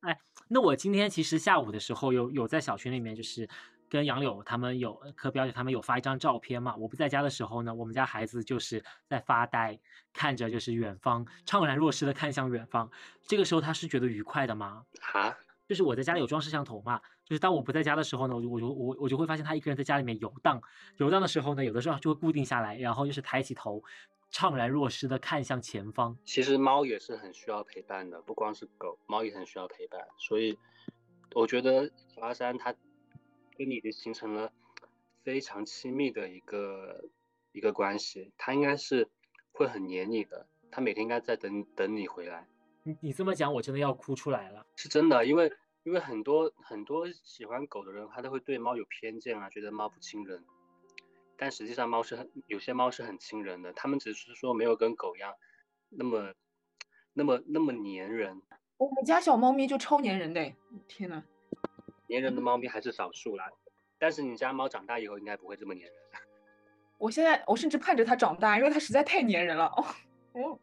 哎，那我今天其实下午的时候有有在小群里面，就是跟杨柳他们有和表姐，他们有发一张照片嘛。我不在家的时候呢，我们家孩子就是在发呆，看着就是远方，怅然若失的看向远方。这个时候他是觉得愉快的吗？啊？就是我在家里有装摄像头嘛，就是当我不在家的时候呢，我就我就我我就会发现他一个人在家里面游荡，游荡的时候呢，有的时候就会固定下来，然后就是抬起头。怅然若失的看向前方。其实猫也是很需要陪伴的，不光是狗，猫也很需要陪伴。所以我觉得小阿山它跟你已经形成了非常亲密的一个一个关系，它应该是会很黏你的，它每天应该在等等你回来。你你这么讲，我真的要哭出来了。是真的，因为因为很多很多喜欢狗的人，他都会对猫有偏见啊，觉得猫不亲人。但实际上，猫是很有些猫是很亲人的，他们只是说没有跟狗一样那么那么那么粘人。我们家小猫咪就超粘人的，天呐，粘人的猫咪还是少数啦。但是你家猫长大以后应该不会这么粘人。我现在我甚至盼着它长大，因为它实在太粘人了。哦，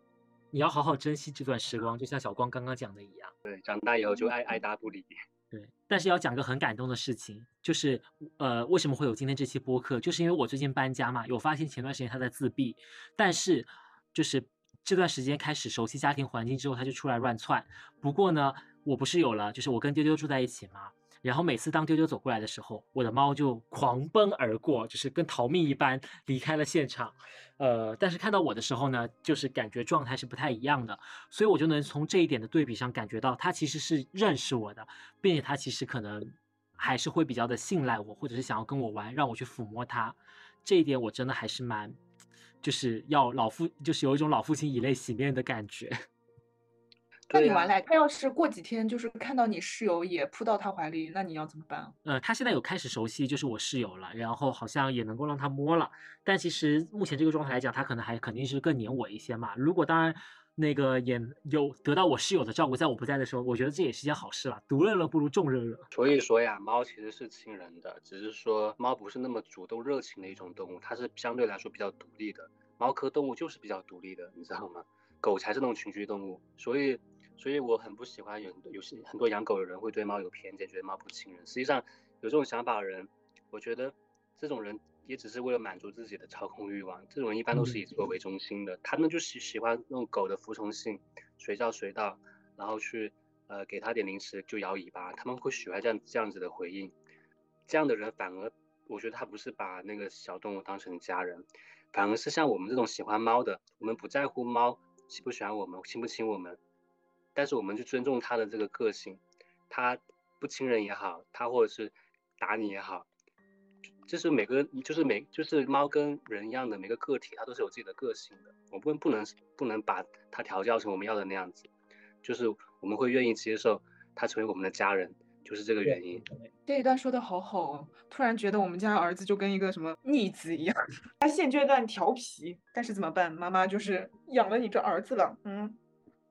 你要好好珍惜这段时光，就像小光刚刚讲的一样。对，长大以后就爱爱答不理。对，但是要讲个很感动的事情，就是呃，为什么会有今天这期播客？就是因为我最近搬家嘛，有发现前段时间他在自闭，但是就是这段时间开始熟悉家庭环境之后，他就出来乱窜。不过呢，我不是有了，就是我跟丢丢住在一起嘛。然后每次当丢丢走过来的时候，我的猫就狂奔而过，就是跟逃命一般离开了现场。呃，但是看到我的时候呢，就是感觉状态是不太一样的，所以我就能从这一点的对比上感觉到，它其实是认识我的，并且它其实可能还是会比较的信赖我，或者是想要跟我玩，让我去抚摸它。这一点我真的还是蛮，就是要老父，就是有一种老父亲以泪洗面的感觉。那你完了，他要是过几天就是看到你室友也扑到他怀里，那你要怎么办？呃，他现在有开始熟悉就是我室友了，然后好像也能够让他摸了，但其实目前这个状态来讲，他可能还肯定是更黏我一些嘛。如果当然那个也有得到我室友的照顾，在我不在的时候，我觉得这也是件好事了。独乐乐不如众乐乐。所以说呀，猫其实是亲人的，只是说猫不是那么主动热情的一种动物，它是相对来说比较独立的。猫科动物就是比较独立的，你知道吗？狗才是那种群居动物，所以。所以我很不喜欢有有些很多养狗的人会对猫有偏见，觉得猫不亲人。实际上有这种想法的人，我觉得这种人也只是为了满足自己的操控欲望。这种人一般都是以自我为中心的，他们就喜喜欢那种狗的服从性，随叫随到，然后去呃给他点零食就摇尾巴，他们会喜欢这样这样子的回应。这样的人反而我觉得他不是把那个小动物当成家人，反而是像我们这种喜欢猫的，我们不在乎猫喜不喜欢我们，亲不亲我们。但是我们去尊重他的这个个性，他不亲人也好，他或者是打你也好，就是每个就是每就是猫跟人一样的每个个体，它都是有自己的个性的。我们不能不能把它调教成我们要的那样子，就是我们会愿意接受它成为我们的家人，就是这个原因。这一段说的好好哦，突然觉得我们家儿子就跟一个什么逆子一样，他现阶段调皮，但是怎么办？妈妈就是养了你这儿子了，嗯，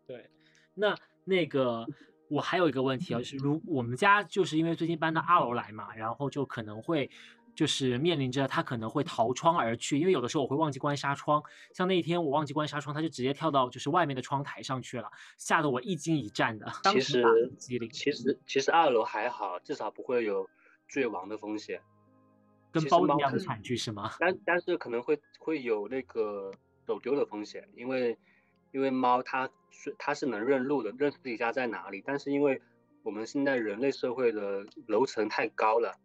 对。那那个，我还有一个问题啊，就是如我们家就是因为最近搬到二楼来嘛，然后就可能会就是面临着他可能会逃窗而去，因为有的时候我会忘记关纱窗，像那一天我忘记关纱窗，他就直接跳到就是外面的窗台上去了，吓得我一惊一战的。其实其实其实二楼还好，至少不会有坠亡的风险，跟包一样的惨剧是吗？但但是可能会会有那个走丢的风险，因为。因为猫它是它是能认路的，认自己家在哪里。但是因为我们现在人类社会的楼层太高了，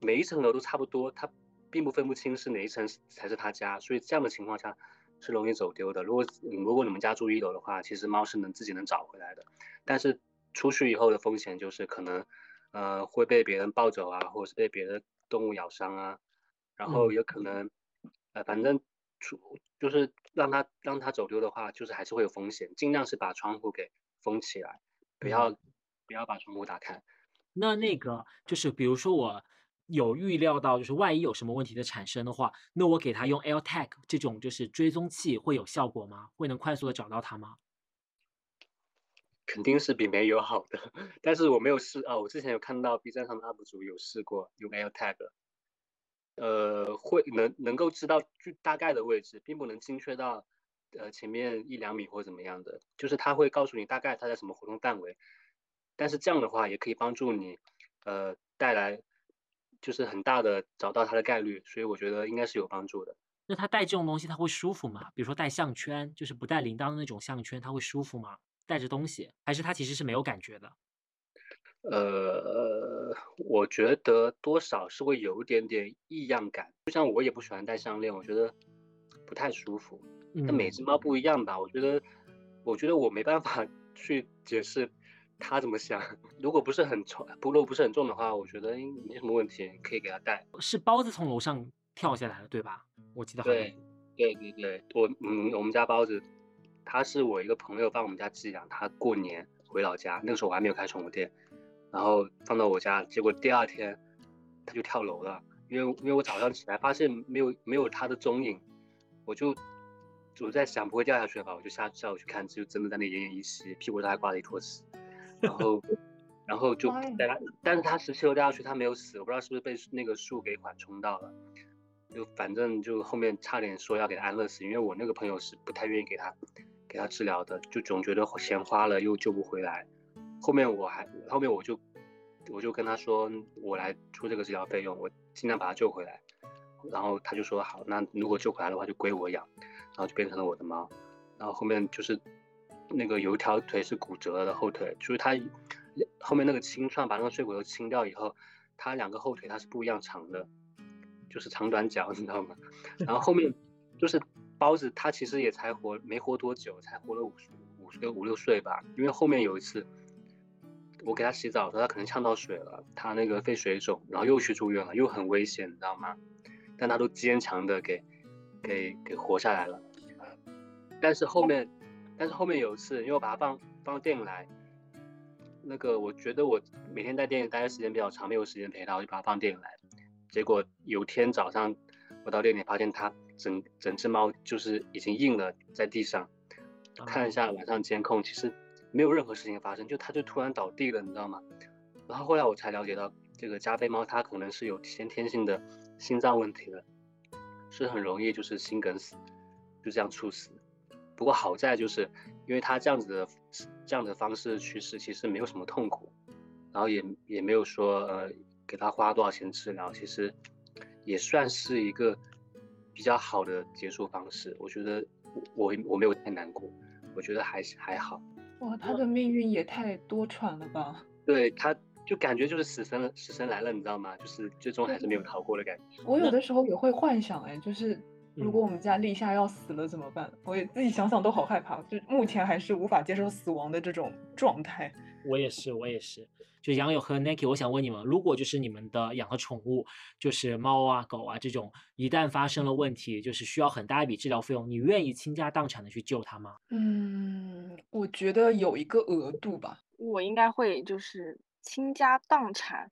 每一层楼都差不多，它并不分不清是哪一层才是它家，所以这样的情况下是容易走丢的。如果如果你们家住一楼的话，其实猫是能自己能找回来的。但是出去以后的风险就是可能呃会被别人抱走啊，或者是被别的动物咬伤啊，然后有可能呃反正。出就是让它让它走丢的话，就是还是会有风险，尽量是把窗户给封起来，不要不要把窗户打开。那那个就是比如说我有预料到，就是万一有什么问题的产生的话，那我给他用 AirTag 这种就是追踪器会有效果吗？会能快速的找到它吗？肯定是比没有好的，但是我没有试啊。我之前有看到 B 站上的 UP 主有试过用 AirTag。呃，会能能够知道就大概的位置，并不能精确到呃前面一两米或怎么样的，就是他会告诉你大概他在什么活动范围，但是这样的话也可以帮助你，呃，带来就是很大的找到它的概率，所以我觉得应该是有帮助的。那他戴这种东西他会舒服吗？比如说戴项圈，就是不戴铃铛的那种项圈，他会舒服吗？戴着东西，还是他其实是没有感觉的？呃，我觉得多少是会有一点点异样感，就像我也不喜欢戴项链，我觉得不太舒服。那每只猫不一样吧？我觉得，我觉得我没办法去解释它怎么想。如果不是很重，不如果不是很重的话，我觉得没什么问题，可以给它戴。是包子从楼上跳下来的，对吧？我记得好像。对，对对对，我嗯，我们家包子，他是我一个朋友帮我们家寄养，他过年回老家，那个时候我还没有开宠物店。然后放到我家，结果第二天他就跳楼了，因为因为我早上起来发现没有没有他的踪影，我就我在想不会掉下去了吧，我就下下午去看，就真的在那奄奄一息，屁股上还挂了一坨屎，然后然后就带他，但是他十七楼掉下去，他没有死，我不知道是不是被那个树给缓冲到了，就反正就后面差点说要给他安乐死，因为我那个朋友是不太愿意给他给他治疗的，就总觉得钱花了又救不回来。后面我还后面我就我就跟他说，我来出这个治疗费用，我尽量把他救回来。然后他就说好，那如果救回来的话就归我养，然后就变成了我的猫。然后后面就是那个有一条腿是骨折了的后腿，就是他后面那个清创把那个碎骨头清掉以后，他两个后腿它是不一样长的，就是长短脚，你知道吗？然后后面就是包子，他其实也才活没活多久，才活了五十五六五六岁吧，因为后面有一次。我给他洗澡的时候，他可能呛到水了，他那个肺水肿，然后又去住院了，又很危险，你知道吗？但他都坚强的给，给给活下来了。但是后面，但是后面有一次，因为我把他放放到店里来，那个我觉得我每天在店里待的时间比较长，没有时间陪他，我就把他放店里来。结果有天早上我到店里发现它整整只猫就是已经硬了在地上，看一下晚上监控，其实。没有任何事情发生，就它就突然倒地了，你知道吗？然后后来我才了解到，这个加菲猫它可能是有先天性的心脏问题的，是很容易就是心梗死，就这样猝死。不过好在就是因为它这样子的这样的方式去世，其实没有什么痛苦，然后也也没有说呃给它花多少钱治疗，其实也算是一个比较好的结束方式。我觉得我我没有太难过，我觉得还是还好。哇，他的命运也太多舛了吧！对，他就感觉就是死神，死神来了，你知道吗？就是最终还是没有逃过的感觉。我有的时候也会幻想，哎，就是如果我们家立夏要死了怎么办？我也自己想想都好害怕，就目前还是无法接受死亡的这种状态。我也是，我也是。就杨友和 Nike，我想问你们，如果就是你们的养的宠物，就是猫啊、狗啊这种，一旦发生了问题，就是需要很大一笔治疗费用，你愿意倾家荡产的去救它吗？嗯，我觉得有一个额度吧。我应该会就是倾家荡产，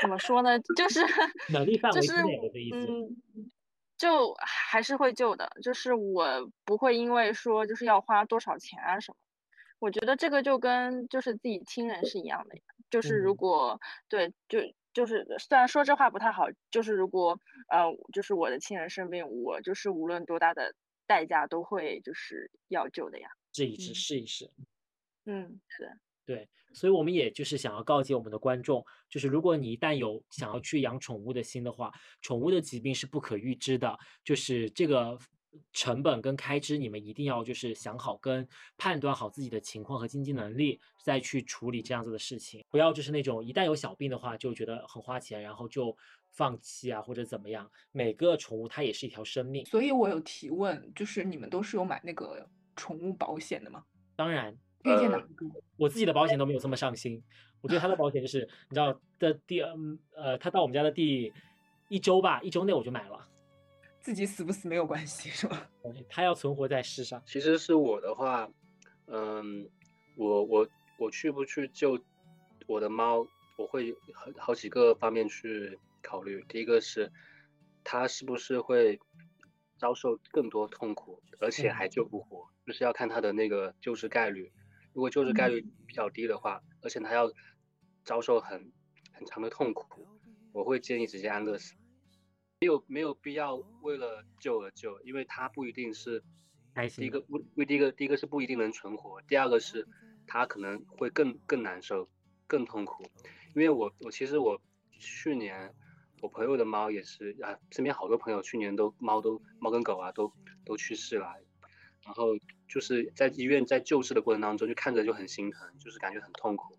怎么说呢？就是 能力范围之内的意思。嗯，就还是会救的，就是我不会因为说就是要花多少钱啊什么。我觉得这个就跟就是自己亲人是一样的呀。就是如果对，就就是虽然说这话不太好，就是如果呃，就是我的亲人生病，我就是无论多大的代价都会就是要救的呀。试一试，试一试。嗯，是。对，所以我们也就是想要告诫我们的观众，就是如果你一旦有想要去养宠物的心的话，宠物的疾病是不可预知的，就是这个。成本跟开支，你们一定要就是想好跟判断好自己的情况和经济能力，再去处理这样子的事情。不要就是那种一旦有小病的话就觉得很花钱，然后就放弃啊或者怎么样。每个宠物它也是一条生命。所以我有提问，就是你们都是有买那个宠物保险的吗？当然，遇见哪个？我自己的保险都没有这么上心。我觉得他的保险就是你知道的第呃，他到我们家的第一周吧，一周内我就买了。自己死不死没有关系，是吧？他要存活在世上。其实是我的话，嗯，我我我去不去救我的猫，我会好好几个方面去考虑。第一个是，它是不是会遭受更多痛苦，而且还救不活，就是要看它的那个救治概率。如果救治概率比较低的话，而且它要遭受很很长的痛苦，我会建议直接安乐死。没有没有必要为了救而救，因为它不一定是第一个不为第一个第一个是不一定能存活，第二个是它可能会更更难受，更痛苦，因为我我其实我去年我朋友的猫也是啊，身边好多朋友去年都猫都猫跟狗啊都都去世了，然后就是在医院在救治的过程当中，就看着就很心疼，就是感觉很痛苦。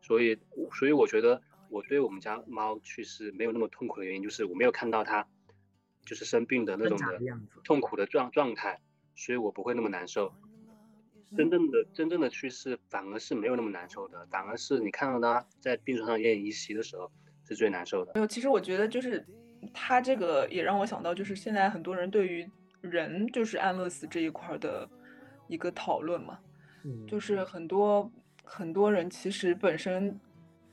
所以所以我觉得我对我们家猫去世没有那么痛苦的原因，就是我没有看到它就是生病的那种的痛苦的状状态，所以我不会那么难受。真正的真正的去世反而是没有那么难受的，反而是你看到它在病床上奄奄一息的时候是最难受的。没有，其实我觉得就是它这个也让我想到，就是现在很多人对于人就是安乐死这一块的一个讨论嘛，就是很多很多人其实本身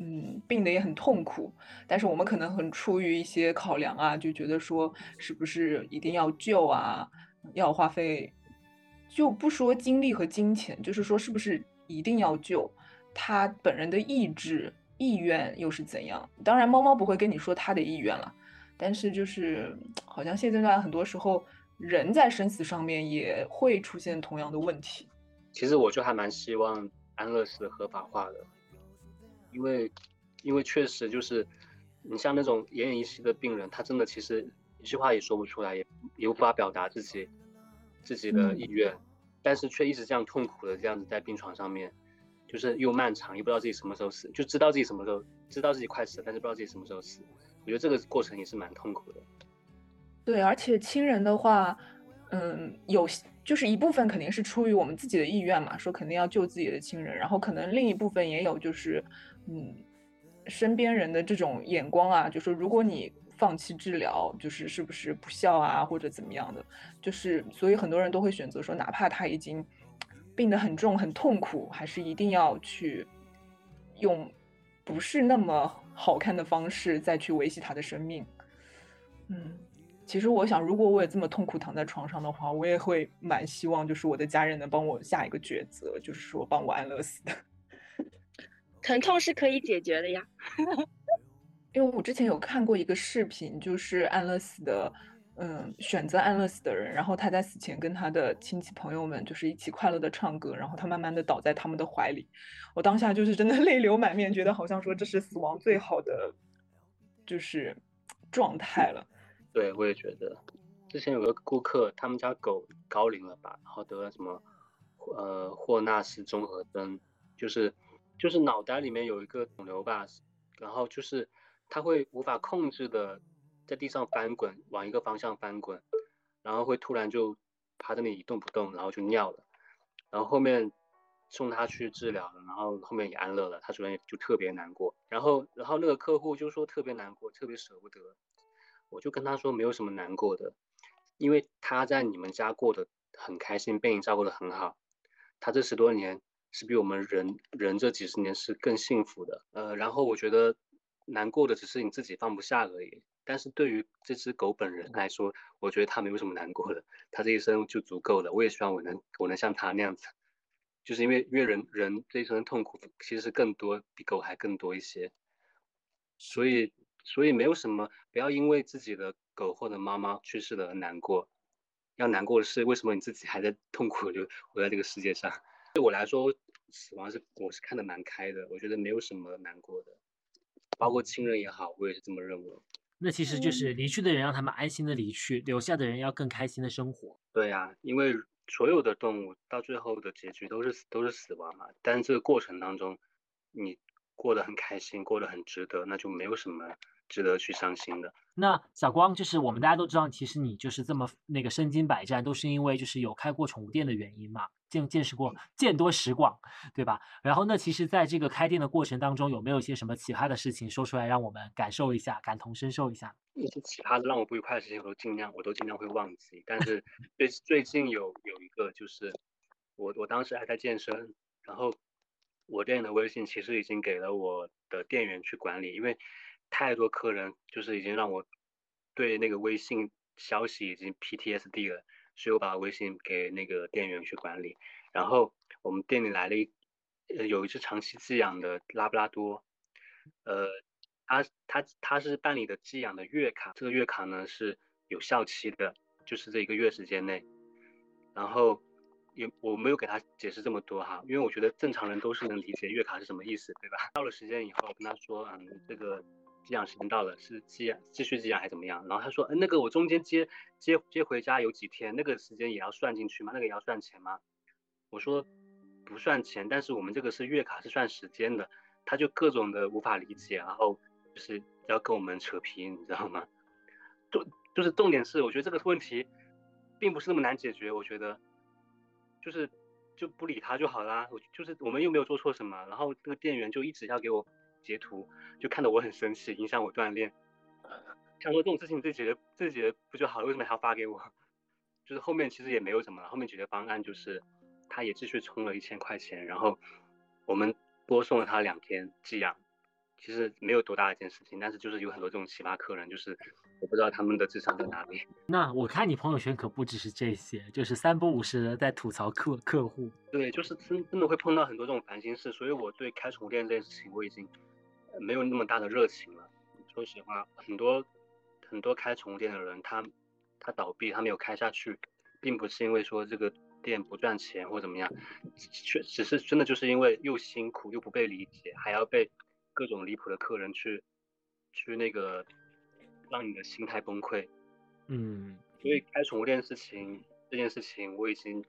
嗯病的也很痛苦，但是我们可能很出于一些考量啊，就觉得说是不是一定要救啊，要花费。就不说精力和金钱，就是说是不是一定要救他本人的意志意愿又是怎样？当然，猫猫不会跟你说他的意愿了，但是就是好像现阶段很多时候人在生死上面也会出现同样的问题。其实我就还蛮希望安乐死合法化的，因为因为确实就是你像那种奄奄一息的病人，他真的其实一句话也说不出来，也也无法表达自己。自己的意愿，但是却一直这样痛苦的这样子在病床上面，就是又漫长，又不知道自己什么时候死，就知道自己什么时候知道自己快死了，但是不知道自己什么时候死。我觉得这个过程也是蛮痛苦的。对，而且亲人的话，嗯，有就是一部分肯定是出于我们自己的意愿嘛，说肯定要救自己的亲人，然后可能另一部分也有就是，嗯，身边人的这种眼光啊，就说如果你。放弃治疗就是是不是不孝啊，或者怎么样的？就是所以很多人都会选择说，哪怕他已经病得很重、很痛苦，还是一定要去用不是那么好看的方式再去维系他的生命。嗯，其实我想，如果我也这么痛苦躺在床上的话，我也会蛮希望，就是我的家人能帮我下一个抉择，就是说帮我安乐死的。疼痛是可以解决的呀。因为我之前有看过一个视频，就是安乐死的，嗯，选择安乐死的人，然后他在死前跟他的亲戚朋友们就是一起快乐的唱歌，然后他慢慢的倒在他们的怀里，我当下就是真的 泪流满面，觉得好像说这是死亡最好的，就是状态了。对，我也觉得，之前有个顾客，他们家狗高龄了吧，然后得了什么，呃，霍纳斯综合征，就是就是脑袋里面有一个肿瘤吧，然后就是。它会无法控制的在地上翻滚，往一个方向翻滚，然后会突然就趴在那里一动不动，然后就尿了。然后后面送他去治疗了，然后后面也安乐了。他主人也就特别难过。然后，然后那个客户就说特别难过，特别舍不得。我就跟他说没有什么难过的，因为他在你们家过得很开心，被你照顾得很好。他这十多年是比我们人人这几十年是更幸福的。呃，然后我觉得。难过的只是你自己放不下而已，但是对于这只狗本人来说，我觉得它没有什么难过的，它这一生就足够了。我也希望我能我能像它那样子，就是因为因为人人这一生的痛苦其实更多，比狗还更多一些，所以所以没有什么，不要因为自己的狗或者妈妈去世了而难过，要难过的是为什么你自己还在痛苦就活在这个世界上。对我来说，死亡是我是看得蛮开的，我觉得没有什么难过的。包括亲人也好，我也是这么认为。那其实就是离去的人让他们安心的离去，留下的人要更开心的生活。对呀，因为所有的动物到最后的结局都是都是死亡嘛。但是这个过程当中，你过得很开心，过得很值得，那就没有什么值得去伤心的。那小光就是我们大家都知道，其实你就是这么那个身经百战，都是因为就是有开过宠物店的原因嘛。见见识过见多识广，对吧？然后那其实，在这个开店的过程当中，有没有一些什么奇葩的事情说出来，让我们感受一下，感同身受一下？一些奇葩的让我不愉快的事情，我都尽量，我都尽量会忘记。但是最最近有有一个，就是我我当时还在健身，然后我店的微信其实已经给了我的店员去管理，因为太多客人就是已经让我对那个微信消息已经 PTSD 了。所以我把微信给那个店员去管理，然后我们店里来了一，呃，有一只长期寄养的拉布拉多，呃，他他他是办理的寄养的月卡，这个月卡呢是有效期的，就是这一个月时间内，然后也我没有给他解释这么多哈，因为我觉得正常人都是能理解月卡是什么意思，对吧？到了时间以后，跟他说，嗯，这个寄养时间到了，是寄养继续寄养还是怎么样？然后他说，嗯，那个我中间接接接回家有几天，那个时间也要算进去吗？那个也要算钱吗？我说不算钱，但是我们这个是月卡是算时间的，他就各种的无法理解，然后就是要跟我们扯皮，你知道吗？重就是重点是，我觉得这个问题并不是那么难解决，我觉得。就是就不理他就好啦，我就是我们又没有做错什么，然后那个店员就一直要给我截图，就看得我很生气，影响我锻炼。想说这种事情自己解决自己解决不就好了，为什么还要发给我？就是后面其实也没有什么了，后面解决方案就是他也继续充了一千块钱，然后我们多送了他两天寄养。其实没有多大一件事情，但是就是有很多这种奇葩客人，就是我不知道他们的智商在哪里。那我看你朋友圈可不只是这些，就是三不五时的在吐槽客客户。对，就是真真的会碰到很多这种烦心事，所以我对开宠物店这件事情我已经没有那么大的热情了。说实话，很多很多开宠物店的人，他他倒闭，他没有开下去，并不是因为说这个店不赚钱或怎么样，确只是真的就是因为又辛苦又不被理解，还要被。各种离谱的客人去，去那个让你的心态崩溃，嗯，所以开宠物店事情这件事情我已经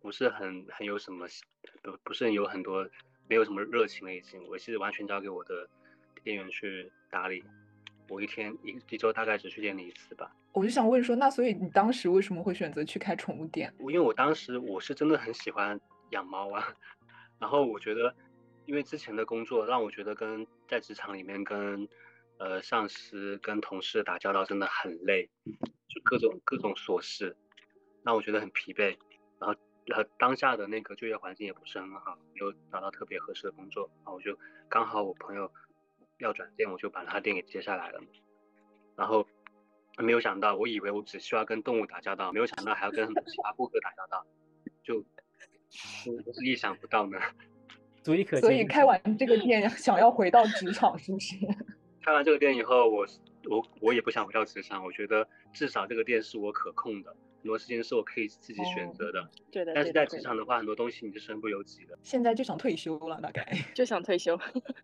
不是很很有什么不不是有很多没有什么热情了，已经我是完全交给我的店员去打理，我一天一一周大概只去店里一次吧。我就想问说，那所以你当时为什么会选择去开宠物店？因为我当时我是真的很喜欢养猫啊，然后我觉得。因为之前的工作让我觉得跟在职场里面跟呃上司跟同事打交道真的很累，就各种各种琐事，让我觉得很疲惫。然后呃当下的那个就业环境也不是很好，没有找到特别合适的工作，然后我就刚好我朋友要转店，我就把他店给接下来了。然后没有想到，我以为我只需要跟动物打交道，没有想到还要跟很多其他顾客打交道，就真是意想不到呢。足以可所以开完这个店，想要回到职场，是不是？开完这个店以后，我我我也不想回到职场。我觉得至少这个店是我可控的，很多事情是我可以自己选择的。对的。但是在职场的话，很多东西你是身不由己的。现在就想退休了，大概 就想退休。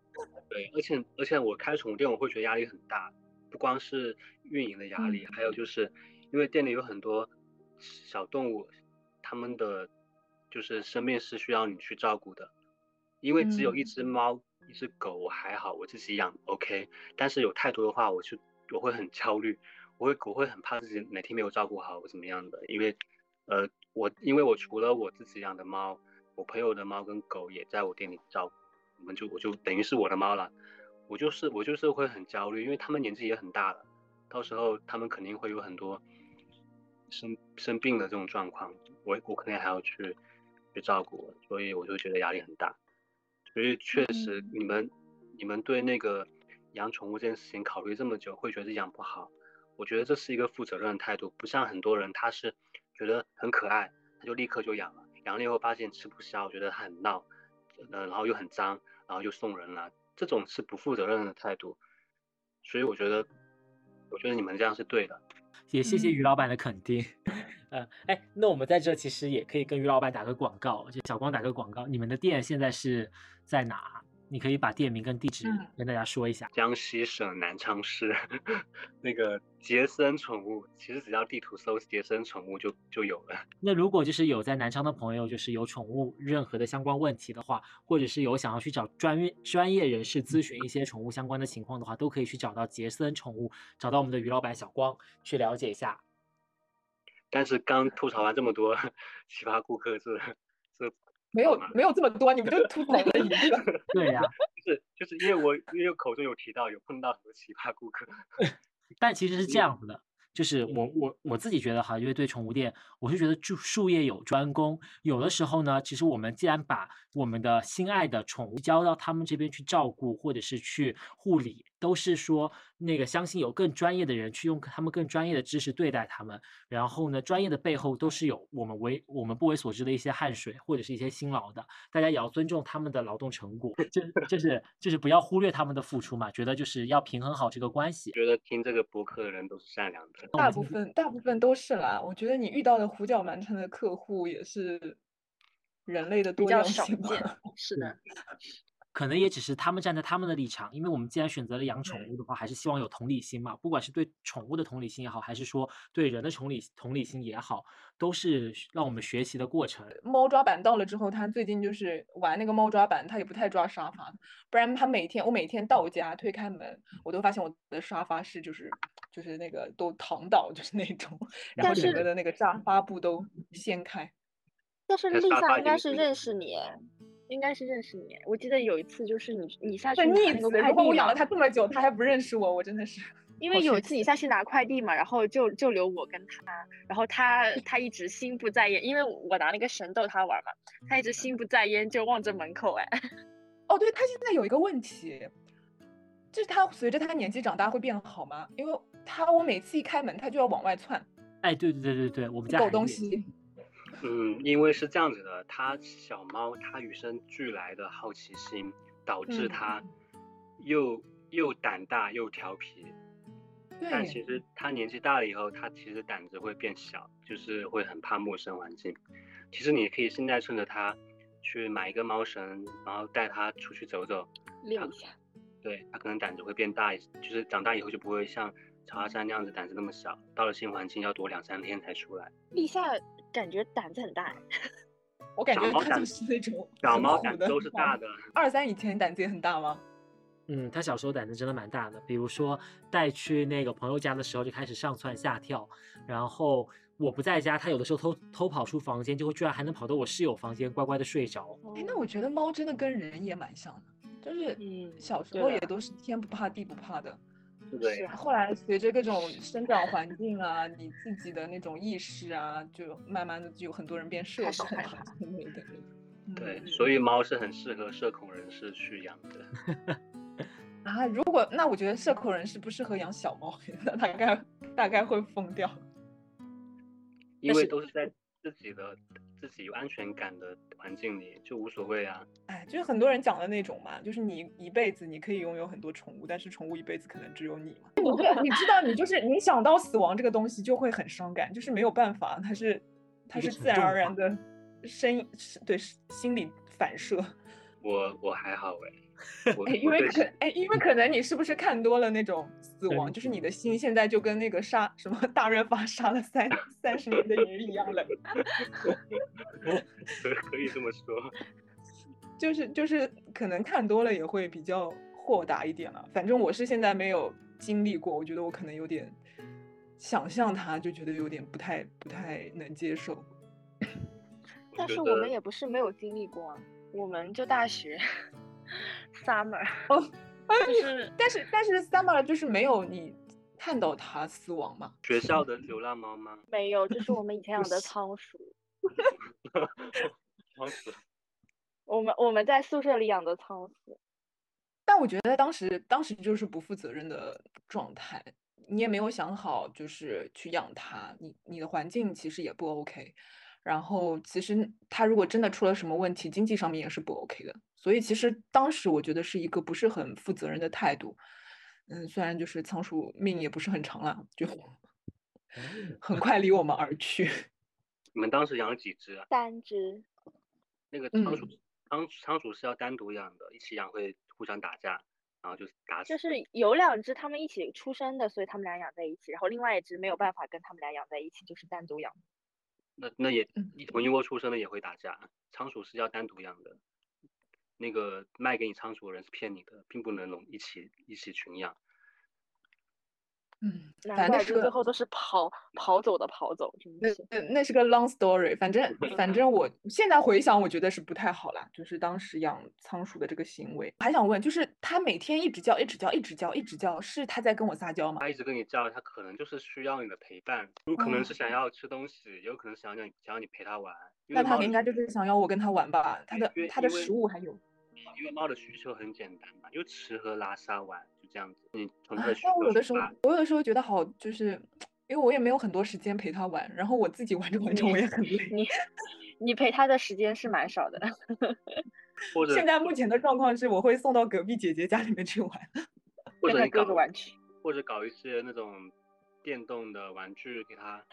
对，而且而且我开宠物店，我会觉得压力很大，不光是运营的压力，还有就是因为店里有很多小动物，他们的就是生命是需要你去照顾的。因为只有一只猫、一只狗，我还好，我自己养 OK。但是有太多的话，我就我会很焦虑，我会我会很怕自己哪天没有照顾好或怎么样的。因为，呃，我因为我除了我自己养的猫，我朋友的猫跟狗也在我店里照顾，我们就我就等于是我的猫了。我就是我就是会很焦虑，因为他们年纪也很大了，到时候他们肯定会有很多生生病的这种状况，我我肯定还要去去照顾，所以我就觉得压力很大。所以确实，你们你们对那个养宠物这件事情考虑这么久，会觉得养不好。我觉得这是一个负责任的态度，不像很多人他是觉得很可爱，他就立刻就养了，养了以后发现吃不消，觉得它很闹，嗯，然后又很脏，然后又送人了，这种是不负责任的态度。所以我觉得，我觉得你们这样是对的。也谢谢于老板的肯定。嗯，哎，那我们在这其实也可以跟于老板打个广告，就小光打个广告。你们的店现在是在哪？你可以把店名跟地址跟大家说一下。江西省南昌市那个杰森宠物，其实只要地图搜杰森宠物就就有了。那如果就是有在南昌的朋友，就是有宠物任何的相关问题的话，或者是有想要去找专业专业人士咨询一些宠物相关的情况的话，都可以去找到杰森宠物，找到我们的于老板小光去了解一下。但是刚吐槽完这么多 奇葩顾客，是是没有没有这么多，你们就吐槽了一个。对呀，就是就是因为我因为口中有提到有碰到很多奇葩顾客，但其实是这样子的，就是我我我自己觉得哈，因为对宠物店，我是觉得术术业有专攻，有的时候呢，其实我们既然把我们的心爱的宠物交到他们这边去照顾，或者是去护理，都是说那个相信有更专业的人去用他们更专业的知识对待他们。然后呢，专业的背后都是有我们为我们不为所知的一些汗水或者是一些辛劳的。大家也要尊重他们的劳动成果，就就是就是不要忽略他们的付出嘛。觉得就是要平衡好这个关系。觉得听这个博客的人都是善良的，大部分大部分都是啦。我觉得你遇到的胡搅蛮缠的客户也是。人类的多样性是的，可能也只是他们站在他们的立场，因为我们既然选择了养宠物的话，还是希望有同理心嘛。不管是对宠物的同理心也好，还是说对人的同理同理心也好，都是让我们学习的过程。猫抓板到了之后，他最近就是玩那个猫抓板，他也不太抓沙发，不然他每天我每天到家推开门，我都发现我的沙发是就是就是那个都躺倒，就是那种，然后整个的那个沙发布都掀开。但是丽萨应该是认识你，应该是认识你。我记得有一次就是你你下去逆子，如果我养了它这么久，它还不认识我，我真的是。因为有一次你下去拿快递嘛，然后就就留我跟他，然后他他一直心不在焉，因为我拿那个神逗他玩嘛，他一直心不在焉就望着门口哎。哦，对他现在有一个问题，就是他随着他年纪长大会变好吗？因为他我每次一开门他就要往外窜。哎，对对对对对，我们家狗东西。嗯，因为是这样子的，它小猫它与生俱来的好奇心，导致它又又胆大又调皮。但其实它年纪大了以后，它其实胆子会变小，就是会很怕陌生环境。其实你可以现在趁着它去买一个猫绳，然后带它出去走走，练一下。对，它可能胆子会变大一些，就是长大以后就不会像乔阿山那样子胆子那么小，到了新环境要躲两三天才出来。立夏。感觉胆子很大，我感觉他就是那种 小猫胆子都是大的。二三以前胆子也很大吗？嗯，他小时候胆子真的蛮大的。比如说带去那个朋友家的时候，就开始上蹿下跳。然后我不在家，他有的时候偷偷跑出房间，就会居然还能跑到我室友房间乖乖的睡着。哎，那我觉得猫真的跟人也蛮像的，就是小时候也都是天不怕地不怕的。对，后来随着各种生长环境啊，你自己的那种意识啊，就慢慢的就有很多人变社恐之类的。对，所以猫是很适合社恐人士去养的。啊，如果那我觉得社恐人士不适合养小猫，那大概大概会疯掉。因为都是在自己的。自己有安全感的环境里就无所谓啊，哎，就是很多人讲的那种嘛，就是你一辈子你可以拥有很多宠物，但是宠物一辈子可能只有你嘛。你你知道，你就是你想到死亡这个东西就会很伤感，就是没有办法，它是它是自然而然的生对心理反射。我我还好哎。哎，因为可哎，因为可能你是不是看多了那种死亡，就是你的心现在就跟那个杀什么大润发杀了三三十年的鱼一样了。可以这么说，就是就是可能看多了也会比较豁达一点了。反正我是现在没有经历过，我觉得我可能有点想象它，就觉得有点不太不太能接受。但是我们也不是没有经历过，我们就大学。Summer 哦，就是，但是但是 Summer 就是没有你看到它死亡吗？学校的流浪猫吗？没有，就是我们以前养的仓鼠。仓鼠。我们我们在宿舍里养的仓鼠。但我觉得当时当时就是不负责任的状态，你也没有想好就是去养它，你你的环境其实也不 OK。然后其实它如果真的出了什么问题，经济上面也是不 OK 的。所以其实当时我觉得是一个不是很负责任的态度。嗯，虽然就是仓鼠命也不是很长了，就很快离我们而去。你们当时养了几只啊？三只。那个仓鼠仓仓鼠是要单独养的，一起养会互相打架，然后就打死。就是有两只它们一起出生的，所以它们俩养在一起，然后另外一只没有办法跟它们俩养在一起，就是单独养。那那也一同一窝出生的也会打架，仓鼠是要单独养的，那个卖给你仓鼠的人是骗你的，并不能笼一起一起群养。嗯，难反正是最后都是跑跑走的跑走，真那的是。那那是个 long story，反正反正我现在回想，我觉得是不太好啦，就是当时养仓鼠的这个行为。还想问，就是它每天一直叫，一直叫，一直叫，一直叫，是它在跟我撒娇吗？它一直跟你叫，它可能就是需要你的陪伴，有可能是想要吃东西，也有可能想要你想要你陪它玩。那它应该就是想要我跟它玩吧？它的它的食物还有。因为猫的需求很简单嘛，就吃喝拉撒玩，就这样子。你从它哎的需但我有的时候我有的时候觉得好，就是因为我也没有很多时间陪他玩，然后我自己玩着玩着我也很累。你你陪他的时间是蛮少的，或者现在目前的状况是，我会送到隔壁姐姐家里面去玩。或跟他者你搞哥哥玩去。或者搞一些那种电动的玩具给他。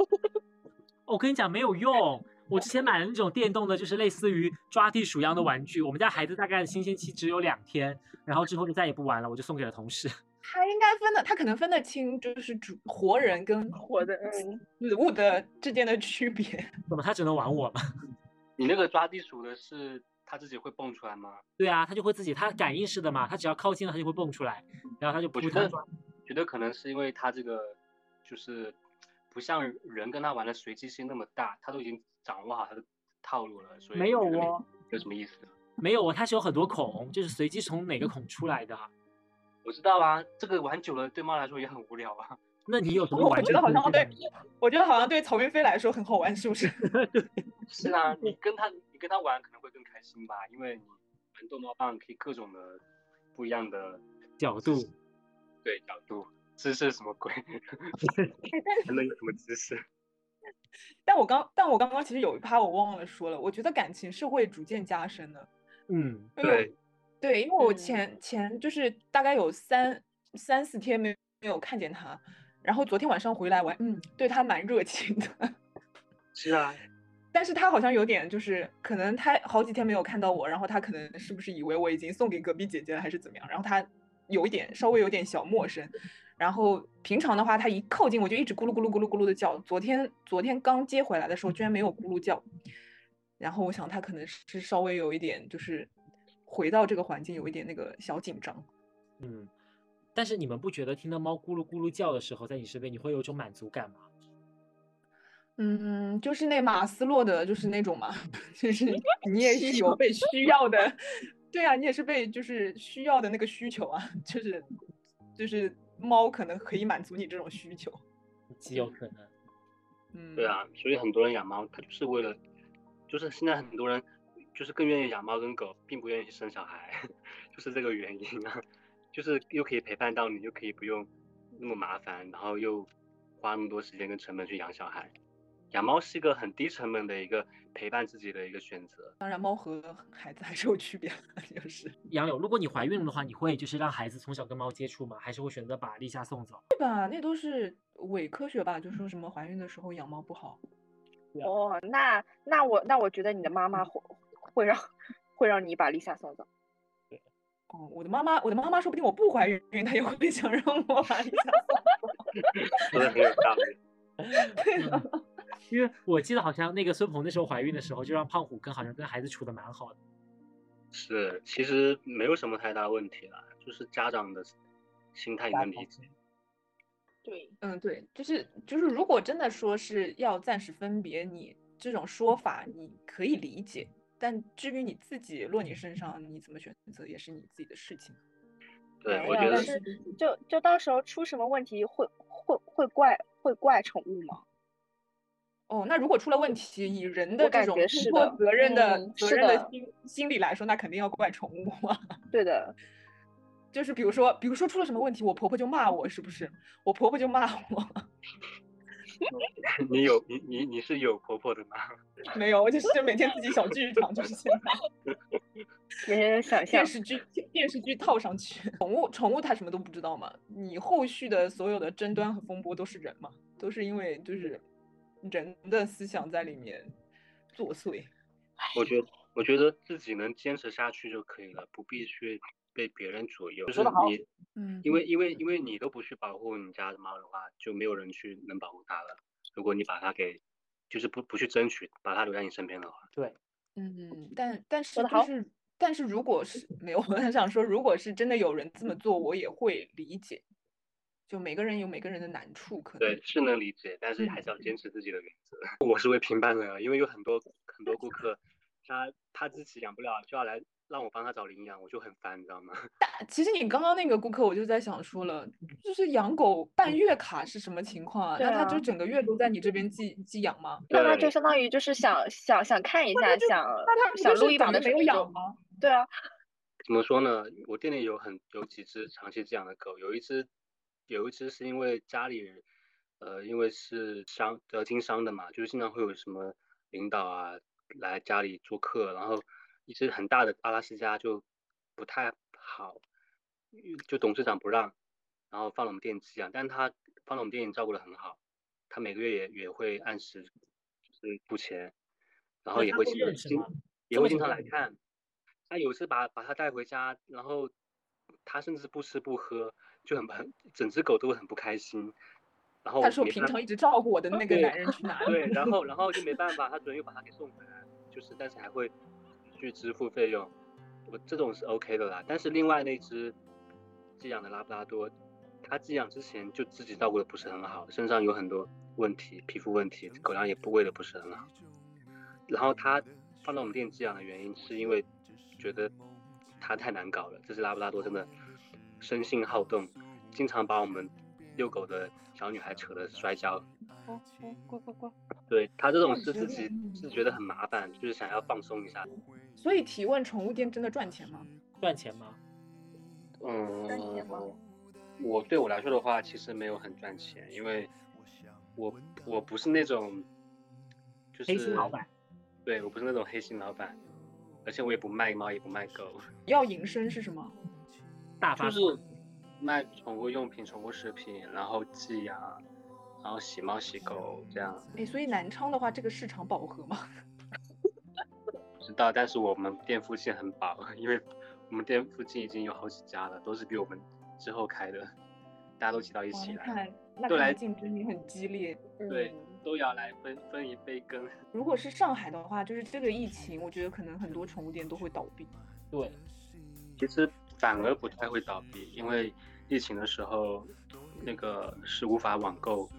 我跟你讲没有用。我之前买了那种电动的，就是类似于抓地鼠一样的玩具。我们家孩子大概新鲜期只有两天，然后之后就再也不玩了，我就送给了同事。他应该分的，他可能分得清，就是主活人跟活的，嗯，死物的之间的区别。怎么他只能玩我吗？你那个抓地鼠的是它自己会蹦出来吗？对啊，他就会自己，他感应式的嘛，他只要靠近了，他就会蹦出来，然后他就不我觉得抓。觉得可能是因为它这个就是不像人跟它玩的随机性那么大，它都已经掌握好它的套路了，所以没有哦，有什么意思？没有哦，它是有很多孔，就是随机从哪个孔出来的。我知道啊，这个玩久了对猫来说也很无聊啊。那你有什么玩我觉得好像对我觉得好像对曹云飞来说很好玩，是不是？是啊，你跟他你跟他玩可能会更开心吧，因为你玩逗猫棒可以各种的不一样的角度？对角度。姿势什么鬼？还能有什么姿势？但我刚但我刚刚其实有一趴我忘了说了，我觉得感情是会逐渐加深的。嗯，因为对，对，因为我嗯。前前就是大概有三三四天没没有看见他，然后昨天晚上回来我还嗯对他蛮热情的，是啊，但是他好像有点就是可能他好几天没有看到我，然后他可能是不是以为我已经送给隔壁姐姐了还是怎么样，然后他有一点稍微有点小陌生，然后平常的话它一靠近我就一直咕噜咕噜咕噜咕噜的叫，昨天昨天刚接回来的时候居然没有咕噜叫，然后我想它可能是稍微有一点就是回到这个环境有一点那个小紧张。嗯，但是你们不觉得听到猫咕噜咕噜叫的时候，在你身边你会有一种满足感吗？嗯，就是那马斯洛的，就是那种嘛，就是 你也是有被需要的，对啊，你也是被就是需要的那个需求啊，就是就是猫可能可以满足你这种需求，极有可能。嗯，对，啊，所以很多人养猫，他就是为了，就是现在很多人就是更愿意养猫跟狗，并不愿意生小孩，就是这个原因啊，就是又可以陪伴到你，又可以不用那么麻烦，然后又花那么多时间跟成本去养小孩。养猫是一个很低成本的一个陪伴自己的一个选择。当然猫和孩子还是有区别的，就是杨柳，如果你怀孕了的话，你会就是让孩子从小跟猫接触吗？还是会选择把立夏送走？对吧？那都是伪科学吧？就说什么怀孕的时候养猫不好，哦，那那我那我觉得你的妈妈会会让会让你把丽夏送走。对哦，我的妈妈，我的妈妈说不定我不怀孕，她也会想让我把立夏送走说的很有道理。嗯 因为我记得好像那个孙鹏那时候怀孕的时候，就让胖虎跟好像跟孩子处的蛮好的。是，其实没有什么太大问题了，就是家长的心态你能理解。对，嗯，对，就是就是，如果真的说是要暂时分别，你这种说法你可以理解，但至于你自己落你身上，你怎么选择也是你自己的事情。对，我觉得是就就到时候出什么问题会会会怪会怪宠物吗？哦，那如果出了问题，以人的这种觉是的承托责任的、嗯责任的心心理来说，那肯定要怪宠物啊。对的，就是比如说，比如说出了什么问题，我婆婆就骂我，是不是？我婆婆就骂我，你有你你你是有婆婆的吗？没有，我就是每天自己小剧场，就是现在。每天想象电视剧电视剧套上去，宠物宠物它什么都不知道嘛，你后续的所有的争端和风波都是人嘛，都是因为就是人的思想在里面作祟。我觉得我觉得自己能坚持下去就可以了，不必去被别人左右。就是你，嗯因为因为因为你都不去保护你家的猫的话，就没有人去能保护它了。如果你把它给，就是不不去争取把它留在你身边的话，对，嗯，但但是就是但是如果是 没有，我很想说，如果是真的有人这么做，我也会理解。就每个人有每个人的难处，可能对，是能理解，但是还是要坚持自己的原则。我是为评判的，因为有很多很多顾 客，他他自己养不了，就要来让我帮他找领养，我就很烦，你知道吗？但其实你刚刚那个顾客，我就在想说了，就是养狗办月卡是什么情况啊？对那他就啊整个月都在你这边寄寄养吗？那他就相当于就是想想想看一下，想那他不想就是撸一把的没有养吗？对啊，怎么说呢？我店里有很有几只长期寄养的狗，有一只有一只是因为家里人，呃，因为是伤得经商的嘛，就是经常会有什么领导啊来家里做客，然后一只很大的阿拉斯加就不太好，就董事长不让，然后放了我们店寄养，但他放了我们店里照顾的很好，他每个月也也会按时就是付钱，然后也会经常也会经常来看。他有一次把把他带回家，然后他甚至不吃不喝，就很很整只狗都很不开心。然后他说平常一直照顾我的那个男人 去哪里？对，然 后然后就没办法，他主人又把它给送回来，就是但是还会去支付费用，我这种是 OK 的啦。但是另外那只寄养的拉布拉多，它寄养之前就自己照顾的不是很好，身上有很多问题，皮肤问题，狗粮也不喂的不是很好。然后它放到我们店寄养的原因是因为觉得它太难搞了，这只拉布拉多真的生性好动，经常把我们遛狗的小女孩扯得摔跤。哦哦，呱呱呱，对他这种是自己嗯是觉得很麻烦，就是想要放松一下。所以提问，宠物店真的赚钱吗？赚钱吗？赚钱吗嗯，我对我来说的话，其实没有很赚钱，因为我我不是那种就是黑心老板，对我不是那种黑心老板，而且我也不卖猫，也不卖狗，要营生是什么？大发就是卖宠物用品、宠物食品，然后寄养，然后洗猫洗狗这样。哎，所以南昌的话，这个市场饱和吗？不知道，但是我们店附近很饱，因为我们店附近已经有好几家了，都是比我们之后开的，大家都挤到一，起来，那看来那都来竞争也很激烈。对嗯，都要来分分一杯羹。如果是上海的话，就是这个疫情，我觉得可能很多宠物店都会倒闭。对，其实反而不太会倒闭，因为疫情的时候，那个是无法网购，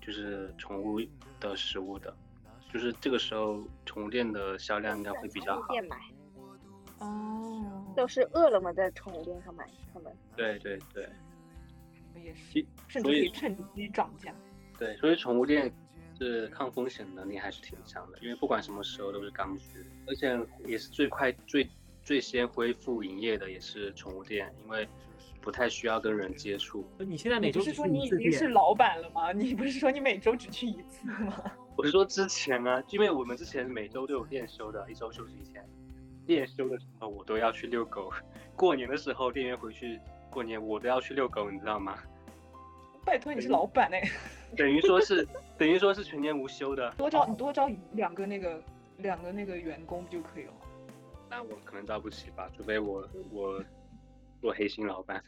就是宠物的食物的，就是这个时候宠物店的销量应该会比较好。店买，哦，都是饿了么在宠物店上买，他们对对对也是，甚至所以趁机涨价。对，所以宠物店是抗风险能力还是挺强的，因为不管什么时候都是刚需，而且也是最快最最先恢复营业的也是宠物店，因为不太需要跟人接触。你现在每周不是说你已经是老板了吗？你不是说你每周只去一次吗？我是说之前啊，因为我们之前每周都有店休的，一周休息一天。店休的时候我都要去遛狗，过年的时候店员回去过年我都要去遛狗，你知道吗？拜托你是老板哎，等于说是等于说是全年无休的。多招你多招两个那个两个那个员工不就可以了吗？那我可能招不起吧，除非我我做黑心老板。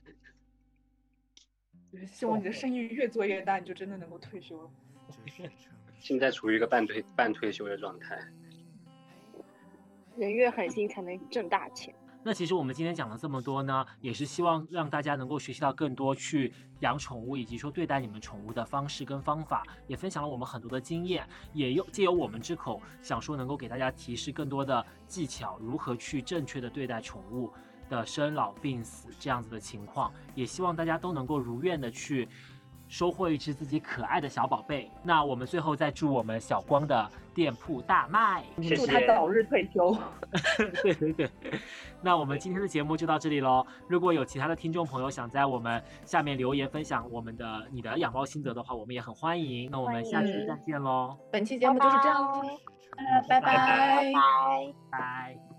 就 是希望你的生意越做越大，你就真的能够退休了。现在处于一个半退半退休的状态。人越狠心才能挣大钱。那其实我们今天讲了这么多呢，也是希望让大家能够学习到更多去养宠物以及说对待你们宠物的方式跟方法，也分享了我们很多的经验，也有借由我们之口想说能够给大家提示更多的技巧，如何去正确的对待宠物的生老病死这样子的情况，也希望大家都能够如愿的去。收获一只自己可爱的小宝贝。那我们最后再祝我们小光的店铺大卖。谢祝他早日退休。对对对，那我们今天的节目就到这里喽。如果有其他的听众朋友想在我们下面留言分享我们的你的养猫心得的话，我们也很欢迎。那我们下期再见喽，本期节目就是这样喽，拜拜。拜。拜。